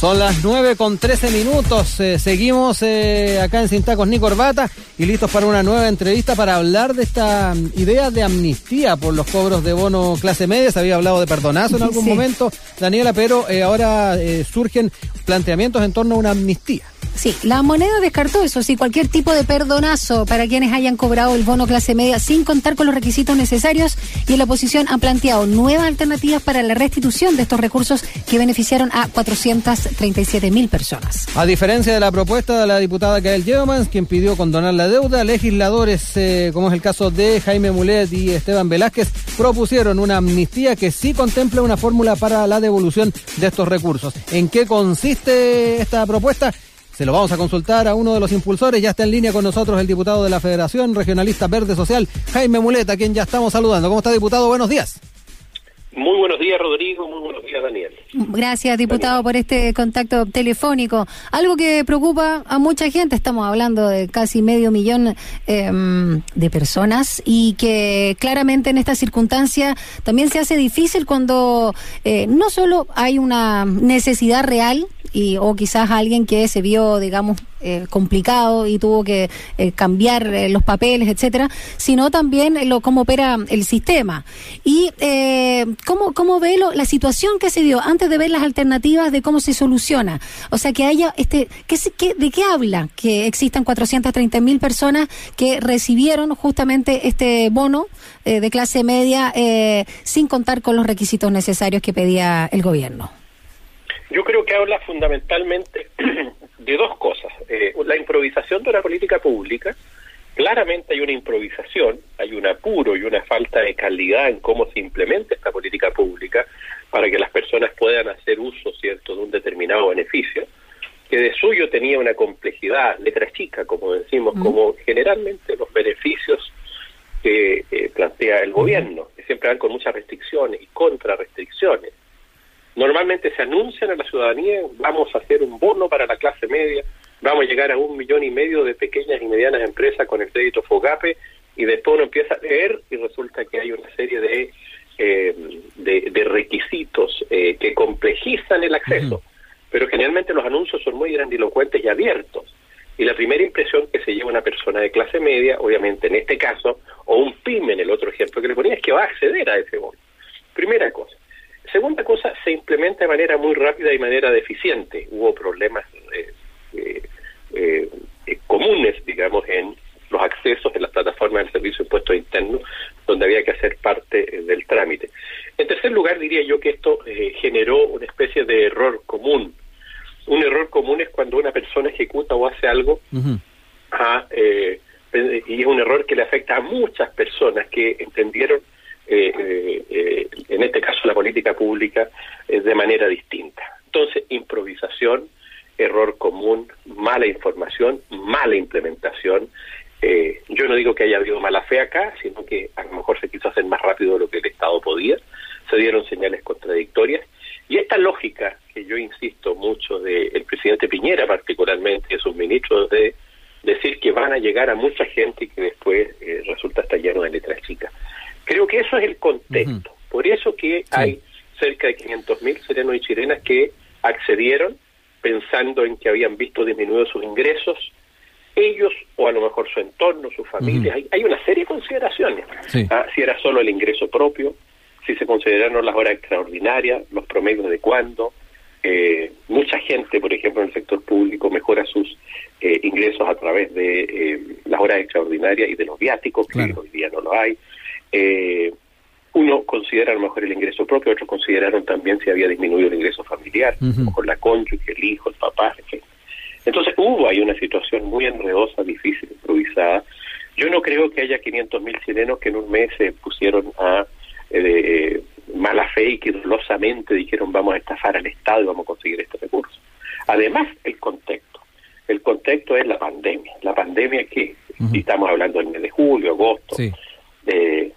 Son las 9 con 13 minutos. Eh, seguimos eh, acá en Sin Tacos ni Corbata y listos para una nueva entrevista para hablar de esta mm, idea de amnistía por los cobros de bono clase media. Se había hablado de perdonazo en algún momento, Daniela, pero eh, ahora surgen planteamientos en torno a una amnistía. Sí, la moneda descartó eso, sí, cualquier tipo de perdonazo para quienes hayan cobrado el bono clase media sin contar con los requisitos necesarios y la oposición han planteado nuevas alternativas para la restitución de estos recursos que beneficiaron a 437 mil personas. A diferencia de la propuesta de la diputada Gael Yeomans, quien pidió condonar la deuda, legisladores, eh, como es el caso de Jaime Mulet y Esteban Velázquez, propusieron una amnistía que sí contempla una fórmula para la devolución de estos recursos. ¿En qué consiste esta propuesta? Se lo vamos a consultar a uno de los impulsores. Ya está en línea con nosotros el diputado de la Federación Regionalista Verde Social, Jaime Muleta, quien ya estamos saludando. ¿Cómo está, diputado? Buenos días. Muy buenos días, Rodrigo. Muy buenos días, Daniel. Gracias, diputado, por este contacto telefónico. Algo que preocupa a mucha gente, estamos hablando de casi medio millón em, de personas y que claramente en esta circunstancia también se hace difícil cuando eh, no solo hay una necesidad real y, o quizás alguien que se vio, digamos, eh, complicado y tuvo que eh, cambiar eh, los papeles, etcétera, sino también lo cómo opera el sistema. Y cómo, cómo ve lo, la situación que se dio antes de ver las alternativas de cómo se soluciona. O sea, que haya, este, ¿qué, ¿de qué habla? Que existan 430 mil personas que recibieron justamente este bono de clase media sin contar con los requisitos necesarios que pedía el gobierno. Yo creo que habla fundamentalmente de dos cosas. Eh, la improvisación de una política pública, claramente hay una improvisación, hay un apuro y una falta de calidad en cómo se implementa esta política pública para que las personas puedan hacer uso, ¿cierto?, de un determinado beneficio, que de suyo tenía una complejidad, letra chica, como decimos, como generalmente los beneficios que eh, plantea el gobierno, que siempre van con muchas restricciones y contra restricciones Normalmente se anuncian a la ciudadanía, vamos a hacer un bono para la clase media, vamos a llegar a un millón y medio de pequeñas y medianas empresas con el crédito FOGAPE, y después uno empieza a leer y resulta que hay una serie de, eh, de, requisitos eh, que complejizan el acceso. Pero generalmente los anuncios son muy grandilocuentes y abiertos. Y la primera impresión que se lleva una persona de clase media, obviamente en este caso, o un pyme en el otro ejemplo que le ponía, es que va a acceder a ese bono. Primera cosa. Segunda cosa, se implementa de manera muy rápida y manera deficiente. Hubo problemas eh, eh, eh, comunes, digamos, en los accesos en las plataformas del Servicio de Impuestos Internos, donde había que hacer parte del trámite. En tercer lugar, diría yo que esto generó una especie de error común. Un error común es cuando una persona ejecuta o hace algo y es un error que le afecta a muchas personas que entendieron eh, eh, eh, en este caso la política pública, de manera distinta. Entonces, improvisación, error común, mala información, mala implementación. yo no digo que haya habido mala fe acá, sino que a lo mejor se quiso hacer más rápido de lo que el Estado podía, se dieron señales contradictorias. Y esta lógica, que yo insisto mucho del presidente Piñera particularmente, de sus ministros, de decir que van a llegar a mucha gente y que después resulta estar lleno de letras chicas. Creo que eso es el contexto. Por eso que hay cerca de 500.000 serenos y chilenas que accedieron pensando en que habían visto disminuidos sus ingresos, ellos o a lo mejor su entorno, su familia. hay, una serie de consideraciones. Ah, si era solo el ingreso propio, si se consideraron las horas extraordinarias, los promedios de cuándo. Eh, gente, por ejemplo, en el sector público mejora sus eh, ingresos a través de eh, las horas extraordinarias y de los viáticos, que hoy día no lo hay. Eh, uno considera a lo mejor el ingreso propio, otros consideraron también si había disminuido el ingreso familiar, con la cónyuge, el hijo, el papá, etc. Entonces hubo ahí una situación muy enredosa, difícil, improvisada. Yo no creo que haya 500.000 chilenos que en un mes se pusieron a eh, mala fe y que dolosamente dijeron vamos a estafar al Estado y vamos a conseguir este recurso. Además, el contexto. El contexto es la pandemia. La pandemia que, estamos hablando del mes de julio, agosto, eh,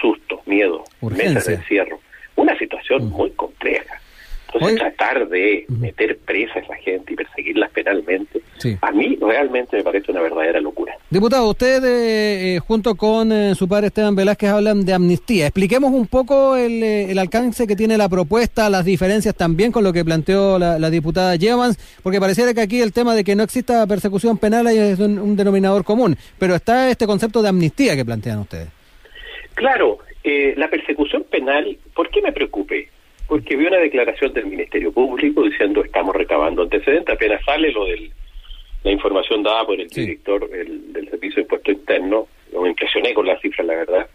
susto, miedo, mesas de encierro. Una situación muy compleja. Entonces, tratar de meter presa a esa gente y perseguirlas penalmente, a mí realmente me parece una verdadera locura. Diputado, usted eh, eh, junto con eh, su padre Esteban Velázquez hablan de amnistía. Expliquemos un poco el, el, alcance que tiene la propuesta, las diferencias también con lo que planteó la, diputada Jevans, porque pareciera que aquí el tema de que no exista persecución penal es un, denominador común, pero está este concepto de amnistía que plantean ustedes. Claro, la persecución penal, ¿por qué me preocupe? porque vi una declaración del Ministerio Público diciendo estamos recabando antecedentes, apenas sale lo de la información dada por el director del Servicio de Impuesto Interno, me impresioné con la cifra, la verdad,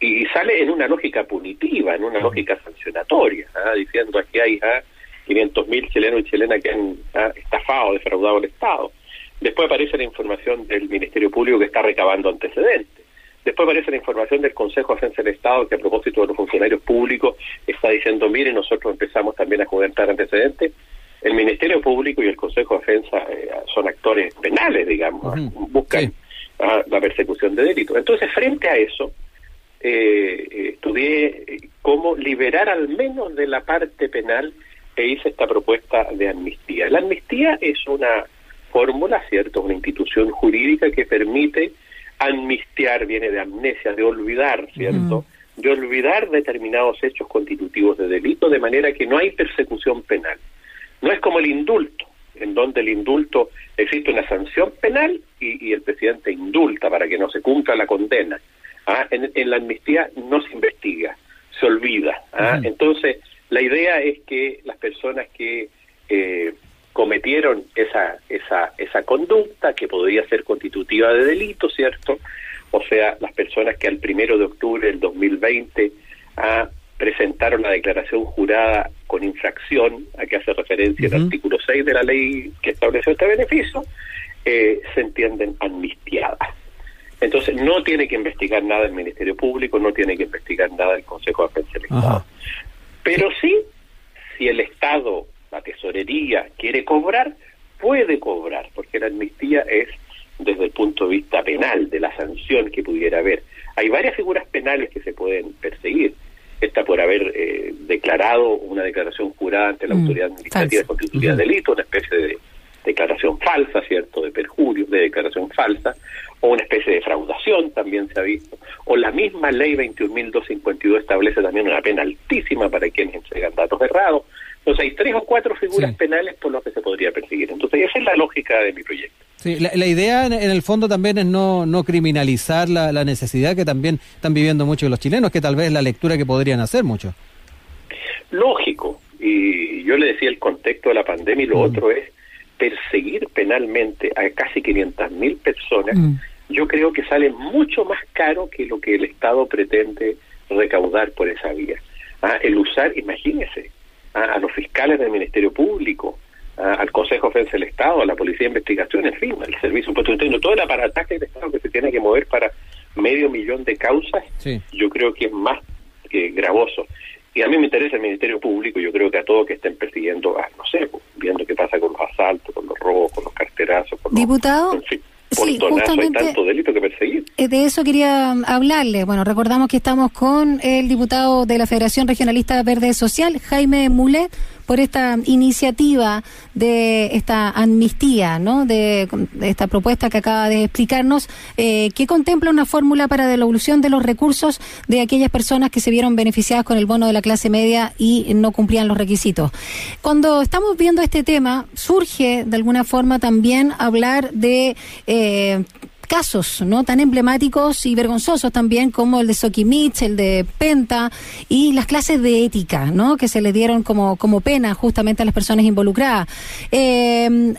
y, sale en una lógica punitiva, en una lógica sancionatoria, ¿ah? diciendo aquí hay ¿ah? 500 mil chilenos y chilenas que han ¿ah? estafado, defraudado al Estado. Después aparece la información del Ministerio Público que está recabando antecedentes. Después aparece la información del Consejo de Defensa del Estado que a propósito de los funcionarios públicos está diciendo, mire, nosotros empezamos también a juventar antecedentes. El Ministerio Público y el Consejo de Defensa eh, son actores penales, digamos, buscan la persecución de delitos. Entonces, frente a eso, eh, eh, estudié cómo liberar al menos de la parte penal e hice esta propuesta de amnistía. La amnistía es una fórmula, ¿cierto? Una institución jurídica que permite amnistiar viene de amnesia, de olvidar, ¿cierto? De olvidar determinados hechos constitutivos de delito, de manera que no hay persecución penal. No es como el indulto, en donde el indulto existe una sanción penal y, el presidente indulta para que no se cumpla la condena. ¿ah? En, la amnistía no se investiga, se olvida. ¿ah? Entonces, la idea es que las personas que eh, cometieron esa, esa, esa conducta que podría ser constitutiva de delito, ¿cierto? O sea, las personas que al primero de octubre del 2020 ah, presentaron la declaración jurada con infracción, a que hace referencia el artículo 6 de la ley que estableció este beneficio, eh, se entienden amnistiadas. Entonces, no tiene que investigar nada el Ministerio Público, no tiene que investigar nada el Consejo de Defensa del Estado. Pero sí, si el Estado la tesorería quiere cobrar, puede cobrar, porque la amnistía es desde el punto de vista penal, de la sanción que pudiera haber. Hay varias figuras penales que se pueden perseguir. Esta por haber eh, declarado una declaración jurada ante la mm, autoridad administrativa de constitución de delito, una especie de declaración falsa, ¿cierto?, de perjurio, de declaración falsa, o una especie de defraudación también se ha visto, o la misma ley 21.252 establece también una pena altísima para quienes entregan datos errados, entonces hay tres o cuatro figuras penales por las que se podría perseguir. Entonces esa es la lógica de mi proyecto. Sí, la, idea en, el fondo también es no, no criminalizar la, necesidad que también están viviendo muchos los chilenos, que tal vez es la lectura que podrían hacer muchos. Lógico, y yo le decía el contexto de la pandemia y lo mm. otro es perseguir penalmente a casi 500.000 personas, mm. yo creo que sale mucho más caro que lo que el Estado pretende recaudar por esa vía. Ah, el usar, imagínese, a, los fiscales del Ministerio Público, del Estado, a la Policía de Investigación, en fin, al Servicio Impuesto Interno, todo el aparataje del Estado que se tiene que mover para medio millón de causas, yo creo que es más que gravoso. Y a mí me interesa el Ministerio Público, yo creo que a todos que estén persiguiendo, no sé, viendo qué pasa con los asaltos, con los robos, con los carterazos, con Diputado, sí, justamente, delito que perseguir. Eh, de eso quería hablarle. Bueno, recordamos que estamos con el diputado de la Federación Regionalista Verde Social, Jaime Mulet, por esta iniciativa de esta amnistía, ¿no? De, esta propuesta que acaba de explicarnos, eh, que contempla una fórmula para devolución de los recursos de aquellas personas que se vieron beneficiadas con el bono de la clase media y no cumplían los requisitos. Cuando estamos viendo este tema, surge de alguna forma también hablar de eh, casos no tan emblemáticos y vergonzosos también como el de Sokimich, el de Penta y las clases de ética no que se le dieron como, como pena justamente a las personas involucradas. Eh,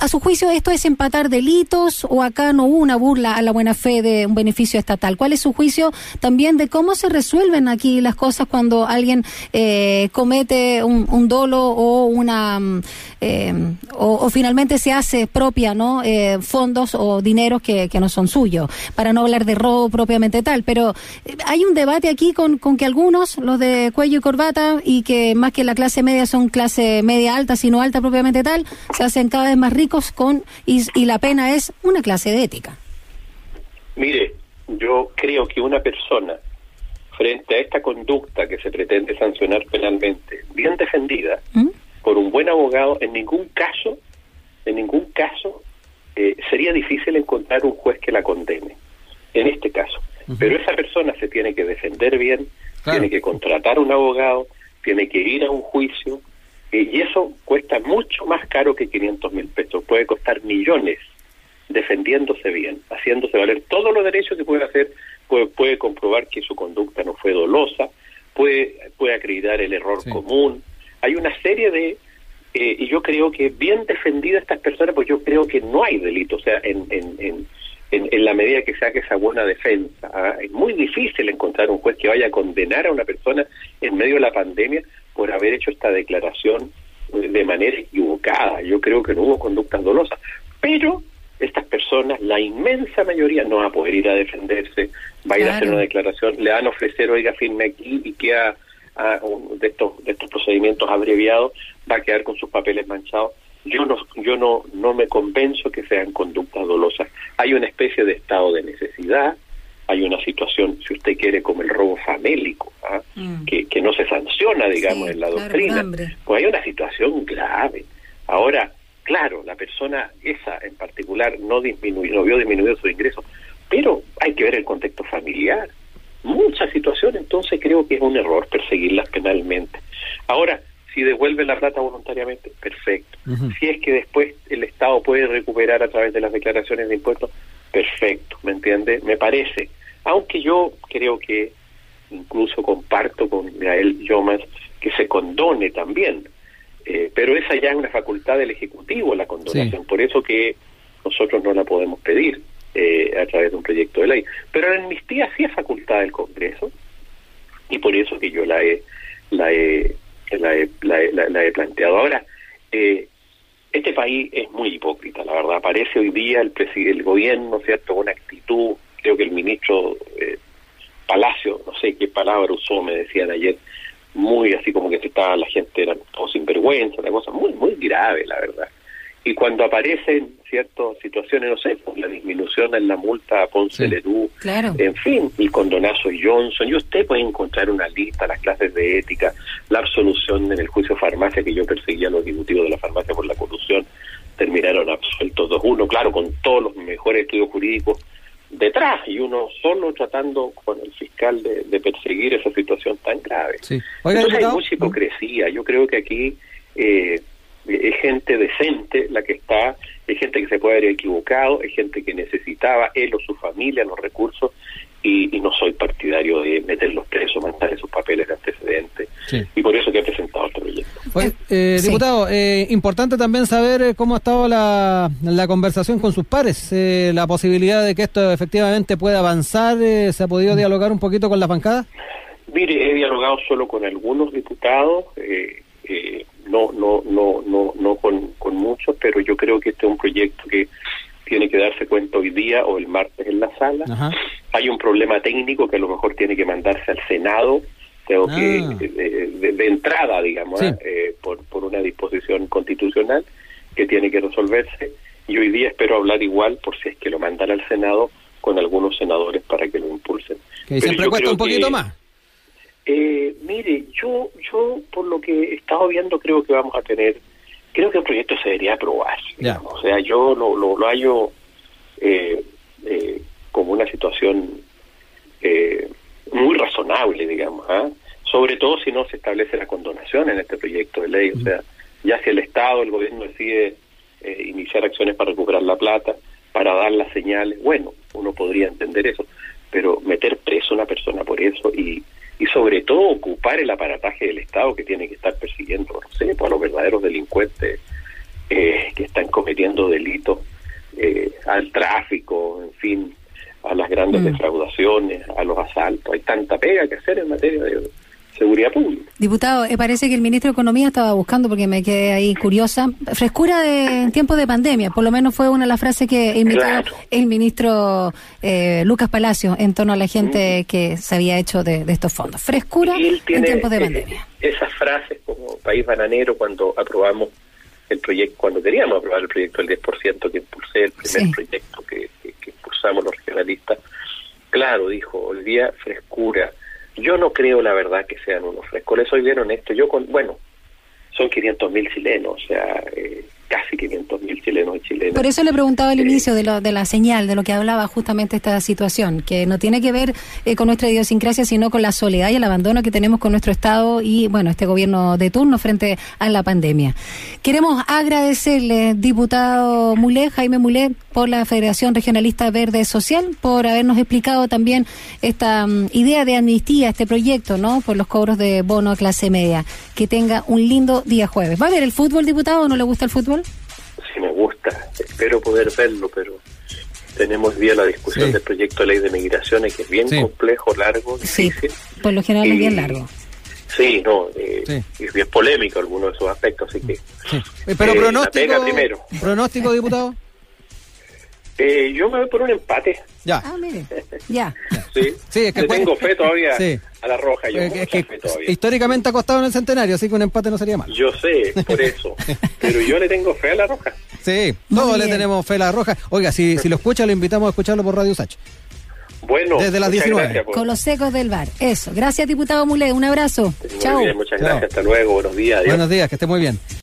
a su juicio, ¿esto es empatar delitos o acá no una burla a la buena fe de un beneficio estatal? ¿Cuál es su juicio también de cómo se resuelven aquí las cosas cuando alguien eh, comete un, dolo o una mm, eh, o, finalmente se hace propia, ¿no? Eh, fondos o dineros que, que, no son suyos, para no hablar de robo propiamente tal. Pero hay un debate aquí con, con que algunos, los de cuello y corbata, y que más que la clase media son clase media alta, sino alta propiamente tal, se hacen cada vez más ricos con y, la pena es una clase de ética. Mire, yo creo que una persona frente a esta conducta que se pretende sancionar penalmente, bien defendida, ¿Mm? por un buen abogado, en ningún caso, en ningún caso eh, sería difícil encontrar un juez que la condene, en este caso. Pero esa persona se tiene que defender bien, tiene que contratar un abogado, tiene que ir a un juicio, eh, y eso cuesta mucho más caro que 500 mil pesos, puede costar millones defendiéndose bien, haciéndose valer todos los derechos que puede hacer, puede, puede comprobar que su conducta no fue dolosa, puede, puede acreditar el error común. Hay una serie de, eh, y yo creo que bien defendida estas personas, pues yo creo que no hay delito, o sea, en, en, en, en, la medida que saque esa buena defensa. ¿ah? Es muy difícil encontrar un juez que vaya a condenar a una persona en medio de la pandemia por haber hecho esta declaración de manera equivocada. Yo creo que no hubo conductas dolosas, pero estas personas, la inmensa mayoría, no va a poder ir a defenderse, va a ir a hacer una declaración, le van a ofrecer, oiga, firme aquí y que a, de, estos, de estos procedimientos abreviados, va a quedar con sus papeles manchados. Yo no, yo no, no me convenzo que sean conductas dolosas. Hay una especie de estado de necesidad, hay una situación, si usted quiere, como el robo famélico, ¿ah? mm. que, que no se sanciona, digamos, en la doctrina. Pues hay una situación grave. Ahora, Claro, la persona esa en particular no disminuyó, no vio disminuido su ingreso, pero hay que ver el contexto familiar. Muchas situaciones, entonces creo que es un error perseguirlas penalmente. Ahora, si devuelve la plata voluntariamente, perfecto. Si es que después el Estado puede recuperar a través de las declaraciones de impuestos, perfecto, ¿me entiende? Me parece. Aunque yo creo que incluso comparto con Gael Yomas que se condone también eh, pero esa ya es una facultad del Ejecutivo, la condonación, por eso que nosotros no la podemos pedir eh, a través de un proyecto de ley. Pero la amnistía sí es facultad del Congreso y por eso que yo la he, la he, la he, la he, planteado. Ahora, eh, este país es muy hipócrita, la verdad. Parece hoy día el, el gobierno, ¿cierto?, con actitud, creo que el ministro Palacio, no sé qué palabra usó, me decían ayer, muy así como que estaba la gente era todo sinvergüenza, una cosa muy muy grave la verdad. Y cuando aparecen ciertas situaciones, no sé, pues la disminución en la multa a Ponce Lerú, en fin, el condonazo Johnson, y usted puede encontrar una lista, las clases de ética, la absolución en el juicio farmacia que yo perseguía a los ejecutivos de la farmacia por la corrupción, terminaron absueltos dos uno, claro, con todos los mejores estudios jurídicos detrás y uno solo tratando con el fiscal de, perseguir esa situación tan grave. Sí. Entonces hay mucha hipocresía. Yo creo que aquí eh, es gente decente la que está, es gente que se puede haber equivocado, es gente que necesitaba él o su familia los recursos y, no soy partidario de meterlos presos, mandarle sus papeles de antecedentes. Y por eso que he presentado este proyecto. eh, diputado, eh, importante también saber eh, cómo ha estado la, la conversación con sus pares, eh, la posibilidad de que esto efectivamente pueda avanzar, ¿se ha podido dialogar un poquito con la bancada? Mire, he dialogado solo con algunos diputados, no, no, no, no, no con, con muchos, pero yo creo que este es un proyecto que tiene que darse cuenta hoy día o el martes en la sala. Hay un problema técnico que a lo mejor tiene que mandarse al Senado, tengo que ah. de, entrada, digamos, ¿eh? Eh, por, por una disposición constitucional que tiene que resolverse. Y hoy día espero hablar igual, por si es que lo mandan al Senado, con algunos senadores para que lo impulsen. Que siempre cuesta un poquito más. Eh, mire, yo, yo por lo que he estado viendo creo que vamos a tener creo que el proyecto se debería aprobar. O sea, yo lo, lo, lo hallo eh, eh, como una situación eh, muy razonable, digamos, ¿ah? sobre todo si no se establece la condonación en este proyecto de ley. O sea, ya si el Estado, el gobierno decide iniciar acciones para recuperar la plata, para dar las señales, bueno, uno podría entender eso, pero meter preso a una persona por eso y y sobre todo ocupar el aparataje del Estado que tiene que estar persiguiendo, no sé, a los verdaderos delincuentes eh, que están cometiendo delitos, eh, al tráfico, en fin, a las grandes mm. defraudaciones, a los asaltos. Hay tanta pega que hacer en materia de seguridad pública. Diputado, eh, parece que el ministro de Economía estaba buscando, porque me quedé ahí curiosa, frescura de, en tiempos de pandemia, por lo menos fue una de las frases que emitió el ministro eh, Lucas Palacio en torno a la gente mm. que se había hecho de, estos fondos. Frescura en tiempos de pandemia. esas frases como país bananero cuando aprobamos el proyecto, cuando queríamos aprobar el proyecto del 10% que impulsé, el primer proyecto que, impulsamos los regionalistas, claro, dijo, hoy día frescura yo no creo, la verdad, que sean unos frescos. Les soy bien honesto. Yo, con, bueno, son 500.000 chilenos, o sea, eh, casi 500.000 chilenos y chilenas. Por eso le preguntaba al Eh, inicio de, lo, de la señal, de lo que hablaba justamente esta situación, que no tiene que ver eh, con nuestra idiosincrasia, sino con la soledad y el abandono que tenemos con nuestro Estado y, bueno, este gobierno de turno frente a la pandemia. Queremos agradecerle, diputado Mulet, Jaime Mulet, por la Federación Regionalista Verde Social, por habernos explicado también esta mm, idea de amnistía, este proyecto, ¿no? Por los cobros de bono a clase media. Que tenga un lindo día jueves. ¿Va a ver el fútbol, diputado, o no le gusta el fútbol? Sí me gusta, espero poder verlo, pero tenemos día la discusión Sí. del proyecto de ley de migraciones, que es bien Sí. complejo, largo, Sí, difícil. por lo general es bien largo. Sí, no, eh, Sí. es bien polémico algunos de esos aspectos, así que Sí. Eh, Pero Eh, la pronóstico. pega primero. Pronóstico, diputado. eh, yo me voy por un empate. Ya. Ah, mire, ya. Sí, Sí, es que Le puede- tengo fe todavía Sí. a la roja, yo mucha es que fe todavía. históricamente ha costado en el centenario, así que un empate no sería mal. Yo sé, por eso, pero yo le tengo fe a la roja. Sí, todos le tenemos fe a la roja. Oiga, si, si lo escucha, lo invitamos a escucharlo por Radio Sach. Bueno, Desde las muchas 19. gracias Con los secos del bar. Eso. Gracias, diputado Mulet. Un abrazo. Muy Chao. bien, muchas Chao. gracias, hasta luego, buenos días. adiós. Buenos días, que esté muy bien.